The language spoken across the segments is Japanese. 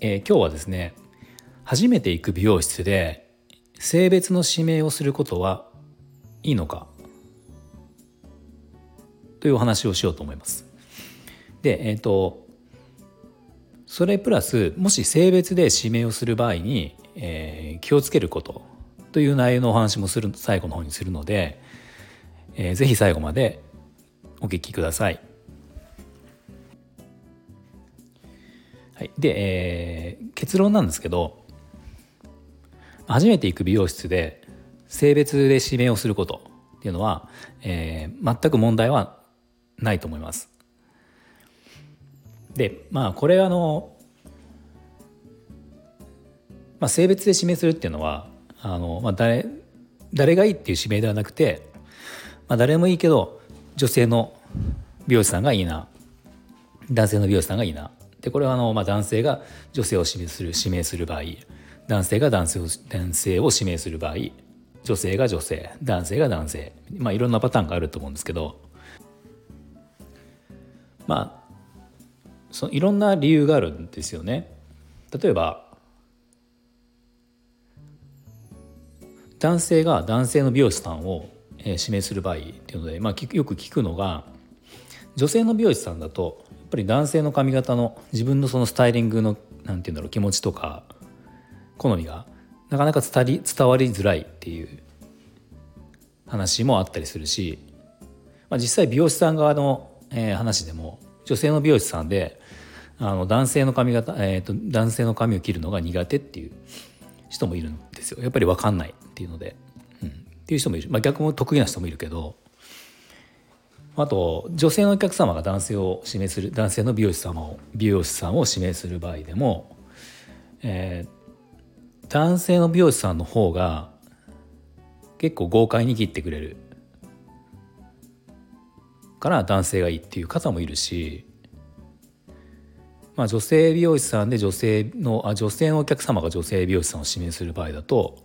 えー、今日はですね初めて行く美容室で性別の指名をすることはいいのかというお話をしようと思います。で、えっ、ー、とそれプラスもし性別で指名をする場合に、えー、気をつけることという内容のお話もする最後の方にするので、えー、ぜひ最後までお聞きください。はい、で、えー、結論なんですけど初めて行く美容室で性別で指名をすることっていうのは、えー、全く問題はないと思います。でまあこれあの、まあ、性別で指名するっていうのはあの、まあ誰、誰がいいっていう指名ではなくて、まあ、誰もいいけど女性の美容師さんがいいな男性の美容師さんがいいなでこれはあの、まあ、男性が女性を指名する指名する場合男性が男性を男性を指名する場合女性が女性男性が男性まあいろんなパターンがあると思うんですけどまあそのいろんな理由があるんですよね。例えば男性が男性の美容師さんを指名する場合っていうので、まあ、よく聞くのが女性の美容師さんだとやっぱり男性の髪型の自分のそのスタイリングのなんて言うんだろう気持ちとか好みがなかなか伝わり伝わりづらいっていう話もあったりするし、まあ、実際美容師さん側の、えー、話でも女性の美容師さんであの男性の髪型、えーと、男性の髪を切るのが苦手っていう人もいるんですよ。やっぱり分かんないっていうので、うん、っていう人もいる、まあ、逆も得意な人もいるけどあと女性のお客様が男性を指名する男性の美容師様を美容師さんを指名する場合でも、えー、男性の美容師さんの方が結構豪快に切ってくれる。から男性がいいっていう方もいるし、まあ、女性美容師さんで女性のあ女性のお客様が女性美容師さんを指名する場合だと、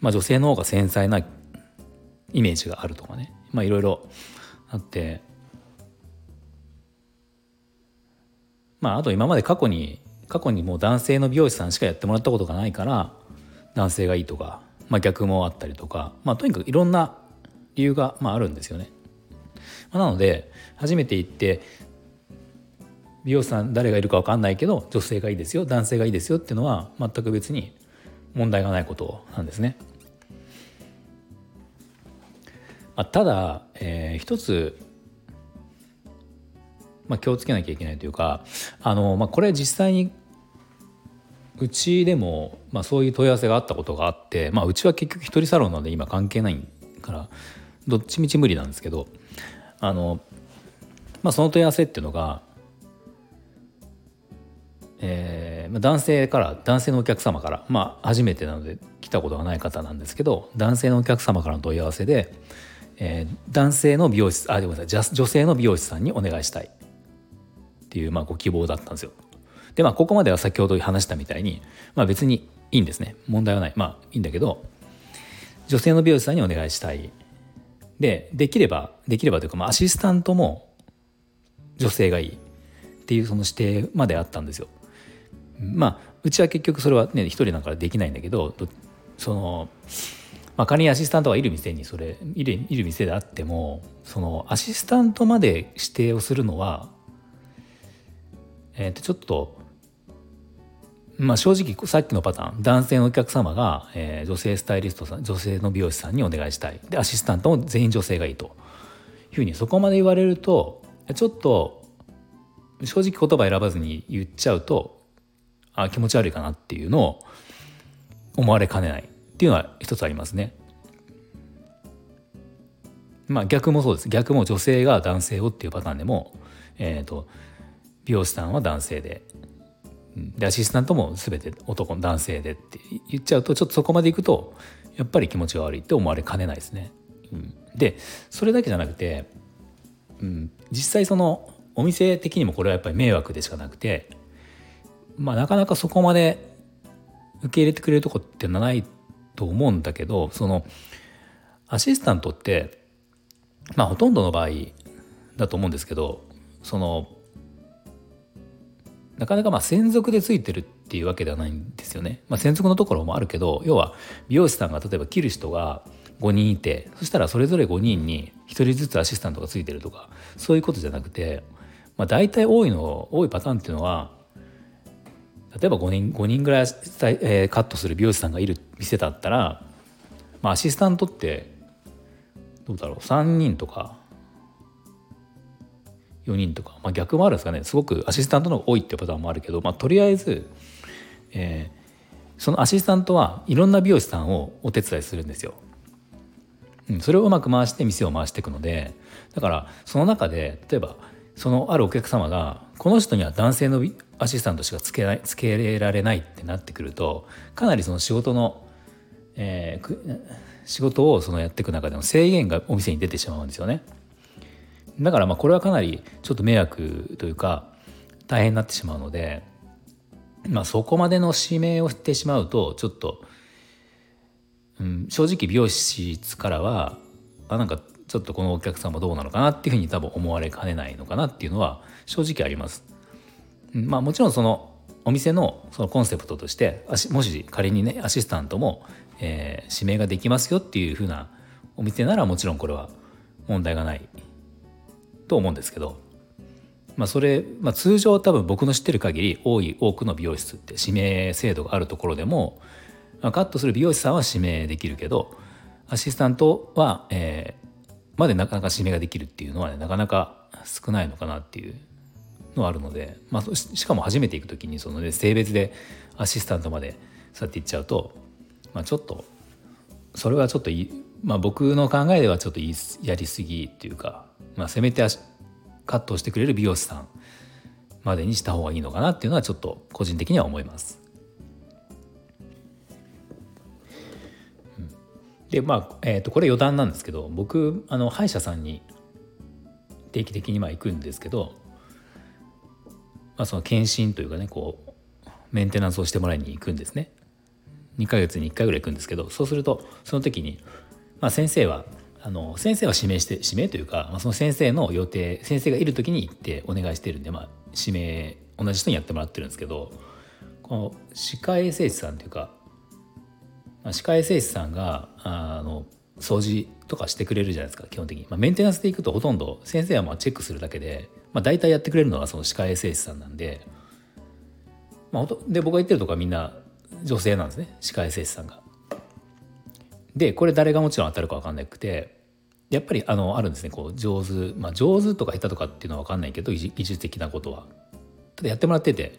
まあ、女性の方が繊細なイメージがあるとかね。まあいろいろあってまああと今まで過去に過去にもう男性の美容師さんしかやってもらったことがないから男性がいいとか、まあ、逆もあったりとか、まあ、とにかくいろんな理由が、まあ、あるんですよね。まあ、なので初めて行って美容師さん誰がいるか分かんないけど女性がいいですよ男性がいいですよっていうのは全く別に問題がないことなんですね。あ、ただ、えー、一つまあ、気をつけなきゃいけないというかあの、まあ、これ実際にうちでも、まあ、そういう問い合わせがあったことがあって、まあ、うちは結局一人サロンなので今関係ないからどっちみち無理なんですけどあの、まあ、その問い合わせっていうのが、えーまあ、男性から男性のお客様から、まあ、初めてなので来たことがない方なんですけど男性のお客様からの問い合わせで、えー、男性の美容師あごめんなさい女性の美容師さんにお願いしたいっていう、まあ、ご希望だったんですよ。でまあここまでは先ほど話したみたいに、まあ、別にいいんですね問題はないまあいいんだけど女性の美容師さんにお願いしたいでできればできればというか、まあ、アシスタントも女性がいいっていうその指定まであったんですよ。まあうちは結局それはね一人だかできないんだけどその、まあ、仮にアシスタントがいる店にそれいるいる店であってもそのアシスタントまで指定をするのはえー、とちょっと、まあ、正直さっきのパターン男性のお客様が、えー、女性スタイリストさん女性の美容師さんにお願いしたい。でアシスタントも全員女性がいいと。いうふうにそこまで言われるとちょっと正直言葉選ばずに言っちゃうとあ気持ち悪いかなっていうのを思われかねない。っていうのは一つありますね。まあ逆もそうです。逆も女性が男性をっていうパターンでも、えーと美容師さんは男性で。でアシスタントも全て男男性でって言っちゃうとちょっとそこまでいくとやっぱり気持ちが悪いって思われかねないですね。うん、でそれだけじゃなくて、うん、実際そのお店的にもこれはやっぱり迷惑でしかなくてまあなかなかそこまで受け入れてくれるとこってないと思うんだけどそのアシスタントってまあほとんどの場合だと思うんですけどそのなかなかまあ専属でついてるっていうわけではないんですよね。まあ、専属のところもあるけど要は美容師さんが例えば切る人が5人いてそしたらそれぞれ5人に1人ずつアシスタントがついてるとかそういうことじゃなくて、まあ、大体多いの多いパターンっていうのは例えば5人 ,5 人ぐらい、えー、カットする美容師さんがいる店だったら、まあ、アシスタントってどうだろう3人とか4人とか、まあ、逆もあるんですかねすごくアシスタントの方が多いっていうパターンもあるけど、まあ、とりあえず、えー、そのアシスタントはいろんな美容師さんをお手伝いするんですよ。うん、それをうまく回して店を回していくのでだからその中で例えばそのあるお客様がこの人には男性のアシスタントしかつけないつけられないってなってくるとかなりその仕事の、えー、仕事をそのやっていく中での制限がお店に出てしまうんですよね。だからまあこれはかなりちょっと迷惑というか大変になってしまうので、まあ、そこまでの指名をしてしまうとちょっと、うん、正直美容室からはあなんかちょっとこのお客様どうなのかなっていうふうに多分思われかねないのかなっていうのは正直あります。まあもちろんそのお店のそのコンセプトとしてもし仮にねアシスタントも、えー、指名ができますよっていうふうなお店ならもちろんこれは問題がないと思うんですけど、まあ、それ、まあ、通常多分僕の知ってる限り多い多くの美容室って指名制度があるところでも、まあ、カットする美容師さんは指名できるけどアシスタントは、えー、までなかなか指名ができるっていうのは、ね、なかなか少ないのかなっていうのはあるので、まあ、しかも初めて行く時にその、ね、性別でアシスタントまでそうやって行っちゃうと、まあ、ちょっとそれはちょっと、まあ、僕の考えではちょっとやりすぎっていうかまあ、せめてカットしてくれる美容師さんまでにした方がいいのかなっていうのはちょっと個人的には思います。でまあ、えー、とこれ余談なんですけど僕あの歯医者さんに定期的にまあ行くんですけど、まあ、その検診というかねこうメンテナンスをしてもらいに行くんですね。2ヶ月に1回ぐらい行くんですけどそうするとその時に、まあ、先生はあの先生は指名して指名というか、まあ、その先生の予定先生がいる時に行ってお願いしてるんで、まあ、指名同じ人にやってもらってるんですけどこの歯科衛生士さんというか、まあ、歯科衛生士さんがあの掃除とかしてくれるじゃないですか基本的に、まあ、メンテナンスで行くとほとんど先生はまあチェックするだけで、まあ、大体やってくれるのはその歯科衛生士さんなんで,、まあ、で僕が言ってるとこはみんな女性なんですね歯科衛生士さんが。でこれ誰がもちろん当たるか分かんなくてやっぱりあのあるんですねこう上手まあ上手とか下手とかっていうのは分かんないけど技術的なことは。ただやってもらってて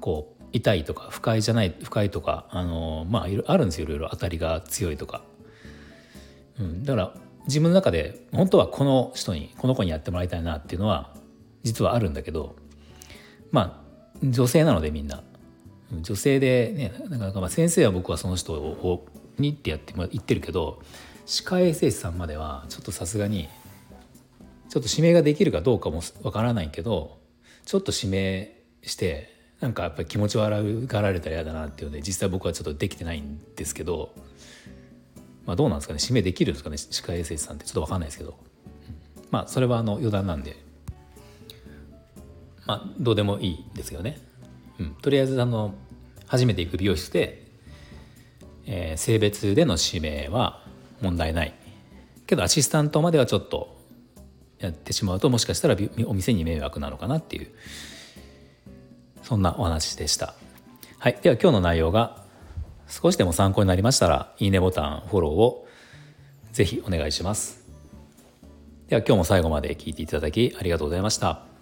こう痛いとか不快じゃない不快とかあのまああるんですよ。いろいろ当たりが強いとか。うん、だから自分の中で本当はこの人にこの子にやってもらいたいなっていうのは実はあるんだけどまあ女性なのでみんな。女性でねなかなかまあ先生は僕はその人をにってやって言ってるけど歯科衛生士さんまではちょっとさすがにちょっと指名ができるかどうかもわからないけどちょっと指名してなんかやっぱり気持ち悪がられたら嫌だなっていうので実際僕はちょっとできてないんですけど、まあ、どうなんですかね？指名できるんですかね？歯科衛生士さんってちょっと分かんないですけど、まあそれはあの余談なんで。まあどうでもいいですよね。うん、とりあえずあの初めて行く美容室でえー、性別での指名は問題ない。けどアシスタントまではちょっとやってしまうともしかしたらお店に迷惑なのかなっていう。そんなお話でした。はい、では今日の内容が少しでも参考になりましたらいいねボタンフォローをぜひお願いします。では今日も最後まで聞いていただきありがとうございました。